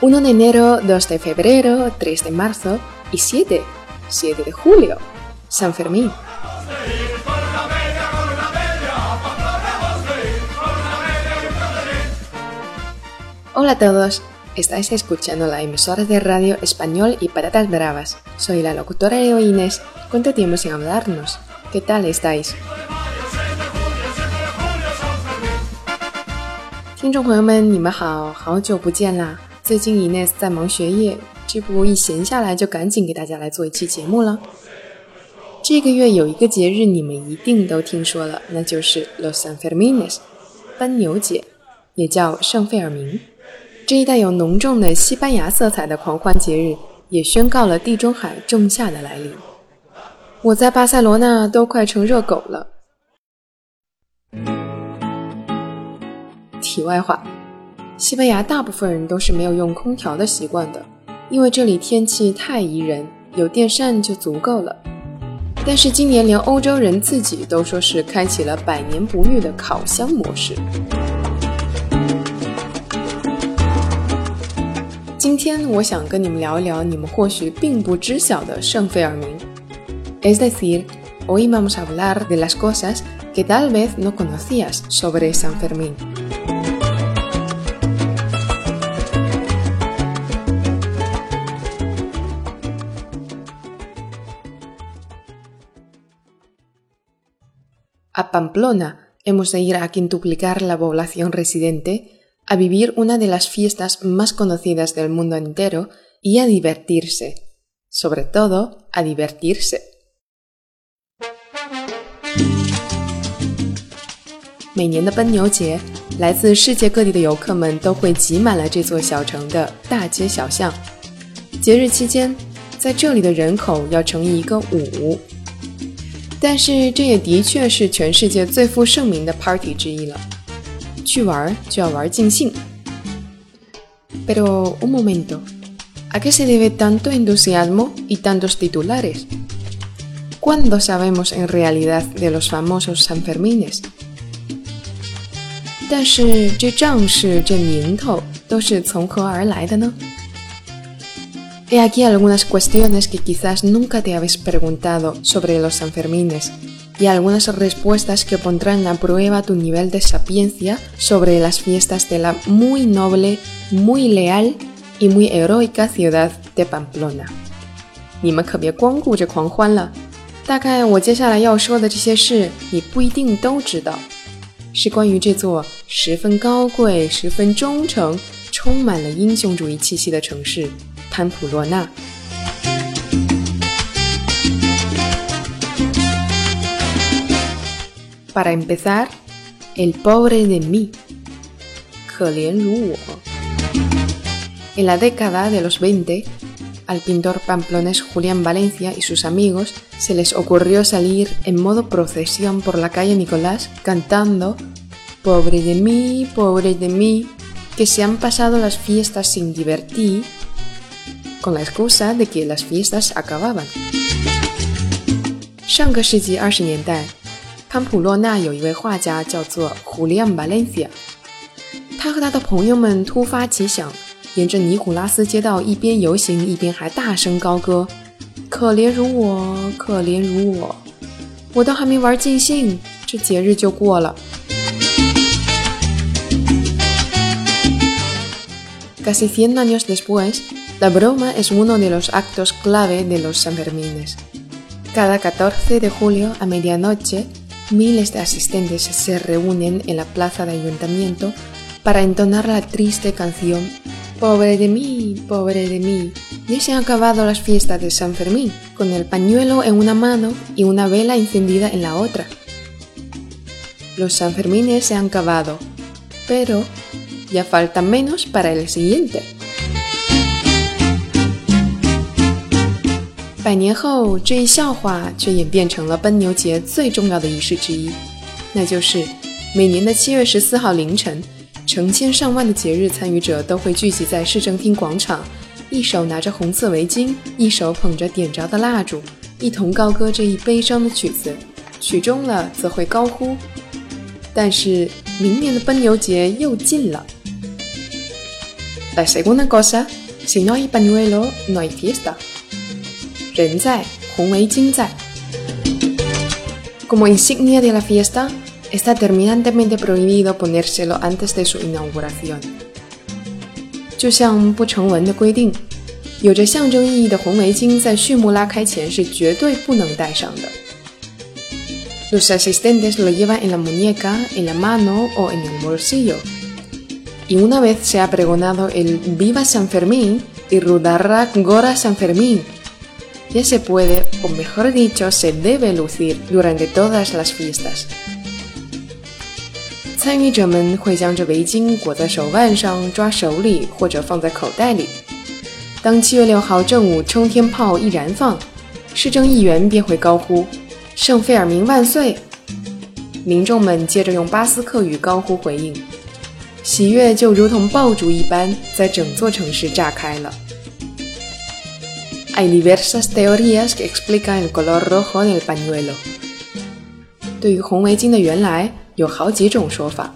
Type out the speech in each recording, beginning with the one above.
1 de enero, 2 de febrero, 3 de marzo y 7, 7 de julio, San Fermín. Hola a todos, estáis escuchando la emisora de radio español y patatas bravas. Soy la locutora Leo Inés. ¿Cuánto tiempo sin hablarnos? ¿Qué tal estáis? 听众朋友们，你们好，好久不见啦！ 最近 Ines 在忙学业，这不一闲下来就赶紧给大家来做一期节目了。这个月有一个节日你们一定都听说了，那就是 Los Sanfermines，奔牛节，也叫圣费尔明。这一带有浓重的西班牙色彩的狂欢节日，也宣告了地中海仲夏的来临。我在巴塞罗那都快成热狗了。题外话，西班牙大部分人都是没有用空调的习惯的，因为这里天气太宜人，有电扇就足够了。但是今年连欧洲人自己都说是开启了百年不遇的烤箱模式。今天我想跟你们聊一聊你们或许并不知晓的圣费尔明。Es decir, hoy vamos a hablar de las cosas que tal vez no conocías sobre San Fermín. A Pamplona hemos de ir a quintuplicar la población residente, a vivir una de las fiestas más conocidas del mundo entero y a divertirse. Sobre todo, a divertirse. 每年的奔牛节，来自世界各地的游客们都会挤满了这座小城的大街小巷。节日期间，在这里的人口要乘以一个五。 但是这也的确是全世界最负盛名的 party 之一了。去玩就要玩尽兴。Pero un momento, ¿a qué se debe tanto entusiasmo y tantos titulares? ¿Cuándo sabemos en realidad de los famosos Sanfermines? 但是这仗势、这名头都是从何而来的呢 ？He aquí algunas cuestiones que quizás nunca te habéis preguntado sobre los Sanfermines y algunas respuestas que pondrán a prueba tu nivel de sapiencia sobre las fiestas de la muy noble, muy leal y muy heroica ciudad de Pamplona. 你们可别光顾着狂欢了，大概我接下来要说的这些事，你不一定都知道，是关于这座十分高贵、十分忠诚、充满了英雄主义气息的城市。 Pamplona. Para empezar, el pobre de mí. En la década de los 20, al pintor pamplonés Julián Valencia y sus amigos se les ocurrió salir en modo procesión por la calle Nicolás cantando Pobre de mí, pobre de mí, que se han pasado las fiestas sin divertir con la excusa de que las fiestas acababan。上个世纪二十年代，潘普洛纳有一位画家叫做胡利安·巴伦西亚，他和他的朋友们突发奇想，沿着尼古拉斯街道一边游行一边还大声高歌：“可怜如我，可怜如我，我都还没玩尽兴，这节日就过了。” Casi cien años después. La broma es uno de los actos clave de los Sanfermines. Cada 14 de julio a medianoche, miles de asistentes se reúnen en la plaza de ayuntamiento para entonar la triste canción Pobre de mí, pobre de mí. Ya se han acabado las fiestas de San Fermín, con el pañuelo en una mano y una vela encendida en la otra. Los Sanfermines se han acabado, pero ya falta menos para el siguiente. 百年后，这一笑话却演变成了奔牛节最重要的仪式之一，那就是每年的七月十四号凌晨，成千上万的节日参与者都会聚集在市政厅广场，一手拿着红色围巾，一手捧着点着的蜡烛，一同高歌这一悲伤的曲子。曲终了，则会高呼：“但是明年的奔牛节又近了。” La segunda cosa, si no hay pañuelo, no hay fiesta. 人在，红围巾在。Como insignia de la fiesta, está terminantemente prohibido ponérselo antes de su inauguración. 就像不成文的规定，有着象征意义的红围巾在序幕拉开前是绝对不能戴上的。Los asistentes lo llevan en la muñeca, en la mano o en el bolsillo. Y una vez se ha pregonado el Viva San Fermín y Rudarra Gora San Fermín, ya se puede, o mejor dicho, se debe lucir durante todas las fiestas. 参与者们会将这围巾裹在手腕上、抓手里或者放在口袋里。当七月六号正午冲天炮一燃放，市政议员便会高呼“圣费尔明万岁”，民众们接着用巴斯克语高呼回应，喜悦就如同爆竹一般在整座城市炸开了。Hay diversas teorías que explican el color rojo del pañuelo。对于红围巾的原来有好几种说法。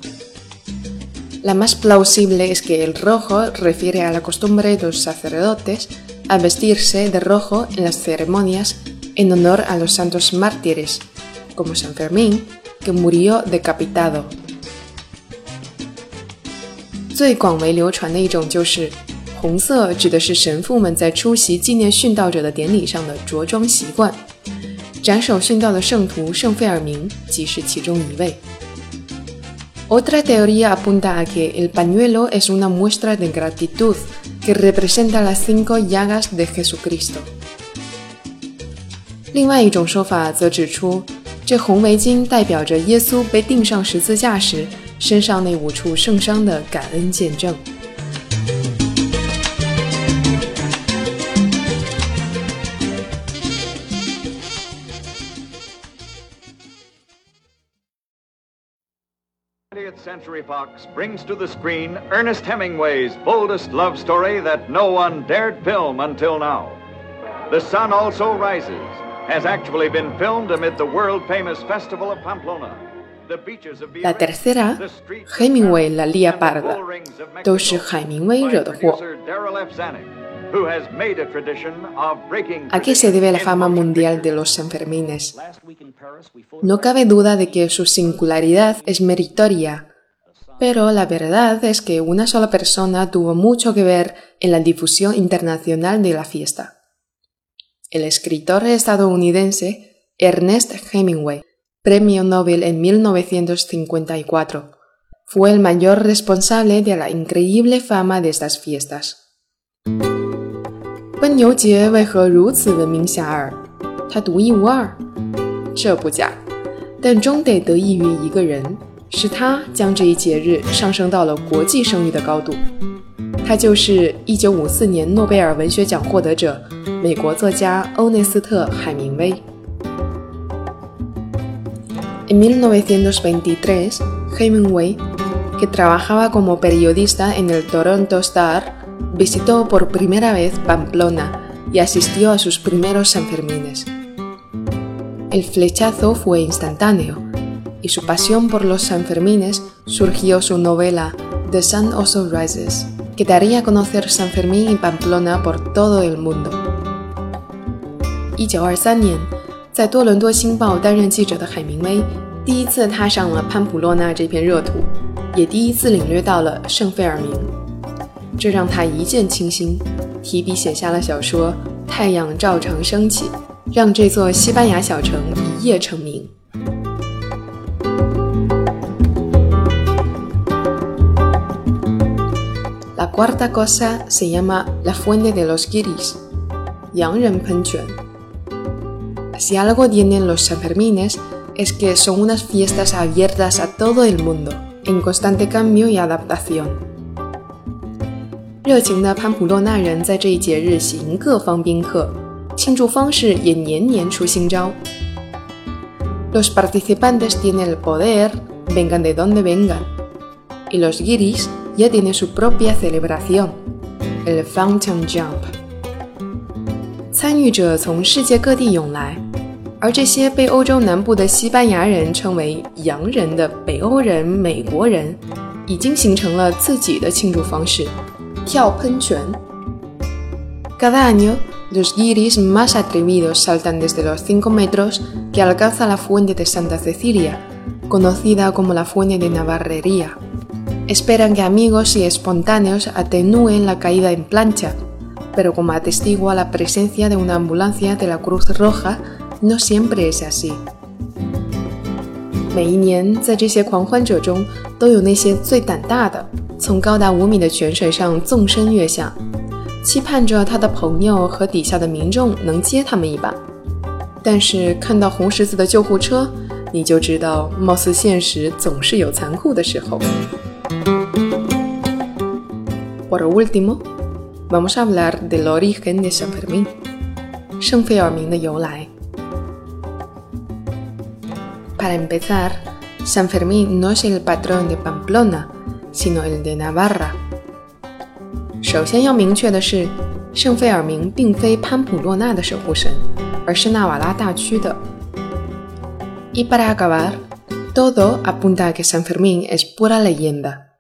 La más plausible es que el rojo refiere a la costumbre de los sacerdotes a vestirse de rojo en las ceremonias en honor a los santos mártires, como San Fermín, que murió decapitado. 最广为流传的一种就是 红色指的是神父们在出席纪念殉道者的典礼上的着装习惯。斩首殉道的圣徒圣费尔明即是其中一位。Otra teoría apunta a que el pañuelo es una muestra de gratitud que representa las cinco llagas de Jesucristo。另外一种说法则指出，这红围巾代表着耶稣被钉上十字架时身上那五处圣伤的感恩见证。Century Fox brings to the screen Ernest Hemingway's boldest love story that no one dared film until now. The Sun Also Rises has actually been filmed amid the world famous festival of Pamplona. La tercera, Hemingway la lía parda, 都是海明威惹的祸。¿A qué se debe la fama mundial de los Sanfermines? No cabe duda de que su singularidad es meritoria, pero la verdad es que una sola persona tuvo mucho que ver en la difusión internacional de la fiesta. El escritor estadounidense Ernest Hemingway, premio Nobel en 1954, fue el mayor responsable de la increíble fama de estas fiestas. 奔牛节为何如此闻名遐迩？它独一无二，这不假，但终得得益于一个人， 是他将这一节日上升到了国际声誉的高度。他就是1954年诺贝尔文学奖获得者，美国作家欧内斯特·海明威。En 1923, Hemingway, que trabajaba como periodista en el Toronto Star, visitó por primera vez Pamplona y asistió a sus primeros Sanfermines. El flechazo fue instantáneo y su pasión por los Sanfermines surgió su novela The Sun Also Rises, que daría a conocer San Fermín y Pamplona por todo el mundo. 一九二三年，在多伦多星报担任记者的海明威，第一次踏上了潘普洛纳这片热土，也第一次领略到了圣费尔明。这让他一见倾心，提笔写下了小说《太阳照常升起》，让这座西班牙小城一夜成名。cuarta cosa se llama la fuente de los guiris，洋人喷泉。Si algo tienen los Sanfermines es que son unas fiestas abiertas a todo el mundo, en constante cambio y adaptación. 热情的潘普洛纳人在这一节日喜迎各方宾客，庆祝方式也年年出新招。Los participantes tienen el poder, vengan de donde vengan, y los guiris ya tienen su propia celebración, el fountain jump。参与者从世界各地涌来，而这些被欧洲南部的西班牙人称为“洋人”的北欧人、美国人，已经形成了自己的庆祝方式。 Cada año, los guiris más atrevidos saltan desde los 5 metros que alcanza la fuente de Santa Cecilia, conocida como la fuente de Navarrería. Esperan que amigos y espontáneos atenúen la caída en plancha, pero como atestigua la presencia de una ambulancia de la Cruz Roja, no siempre es así. 每一年，在这些狂欢者中，都有那些最胆大的，从高达五米的泉水上纵身跃下，期盼着他的朋友和底下的民众能接他们一把。但是看到红十字的救护车，你就知道，貌似现实总是有残酷的时候。Por último, vamos a hablar del origen de San Fermín，圣费尔明的由来。Para empezar, San Fermín no es el patrón de Pamplona, sino el de Navarra. Y para acabar, todo apunta a que San Fermín es pura leyenda.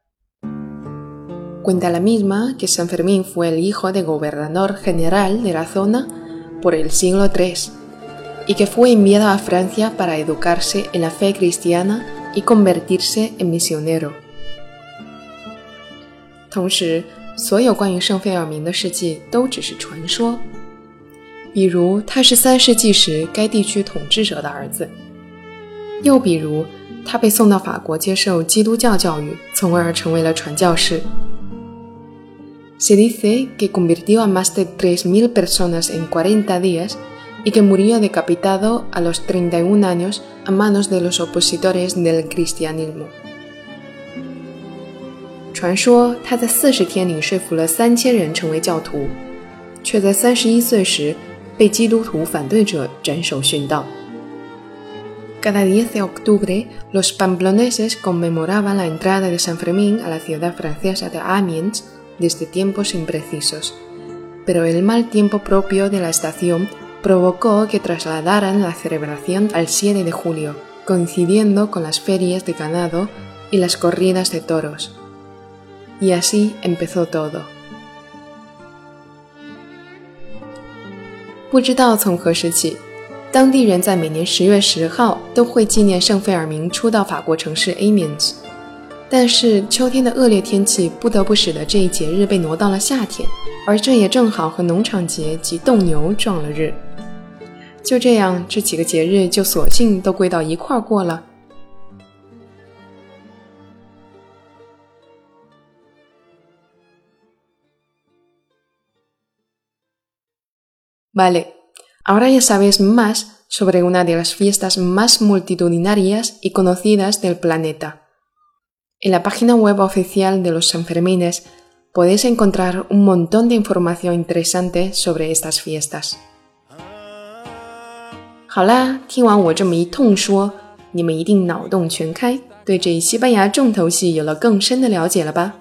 Cuenta la misma que San Fermín fue el hijo de gobernador general de la zona por el siglo III y que fue enviado a Francia para educarse en la fe cristiana y convertirse en misionero. 同时，所有关于圣费尔明的事迹都只是传说，比如他是三世纪时该地区统治者的儿子，又比如 他被送到法国接受基督教教育，从而成为了传教士。Se dice que convirtió a más de 3.000 personas en 40 días y que murió decapitado a los 31 años a manos de los opositores del cristianismo. 传说他在四十天里说服了三千人成为教徒，却在三十一岁时被基督徒反对者斩首殉道。Cada 10 de octubre, los pamploneses conmemoraban la entrada de San Fermín a la ciudad francesa de Amiens desde tiempos imprecisos, pero el mal tiempo propio de la estación provocó que trasladaran la celebración al 7 de julio, coincidiendo con las ferias de ganado y las corridas de toros. Y así empezó todo. 不知道从何时起， 当地人在每年十月十号都会纪念圣费尔明初到法国城市 Amiens，但是秋天的恶劣天气不得不使得这一节日被挪到了夏天，而这也正好和农场节及斗牛撞了日。就这样，这几个节日就索性都归到一块儿过了。Vale, ahora ya sabes más sobre una de las fiestas más multitudinarias y conocidas del planeta. En la página web oficial de los Sanfermines podéis encontrar un montón de información interesante sobre estas fiestas. 好啦，听完我这么一通说，你们一定脑洞全开，对这西班牙重头戏有了更深的了解了吧？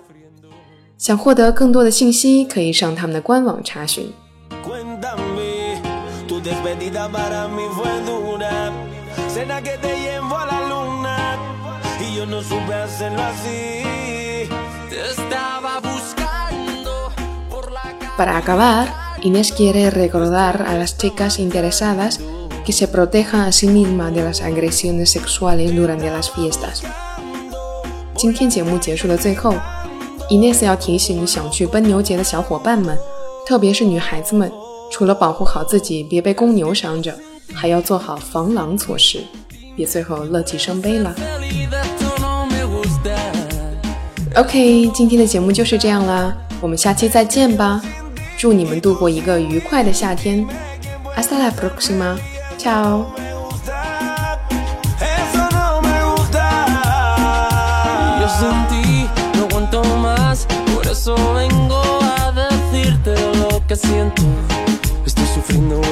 想获得更多的信息，可以上他们的官网查询。 Para acabar, Inés quiere recordar a las chicas interesadas que se proteja a sí misma de las agresiones sexuales durante las fiestas。今天节目结束的最后，Ines 要提醒想去奔牛节的小伙伴们，特别是女孩子们， 除了保护好自己别被公牛伤着，还要做好防狼措施，别最后乐极生悲了。OK，今天的节目就是这样啦，我们下期再见吧，祝你们度过一个愉快的夏天。Hasta la próxima. Chao. Siento. sufriendo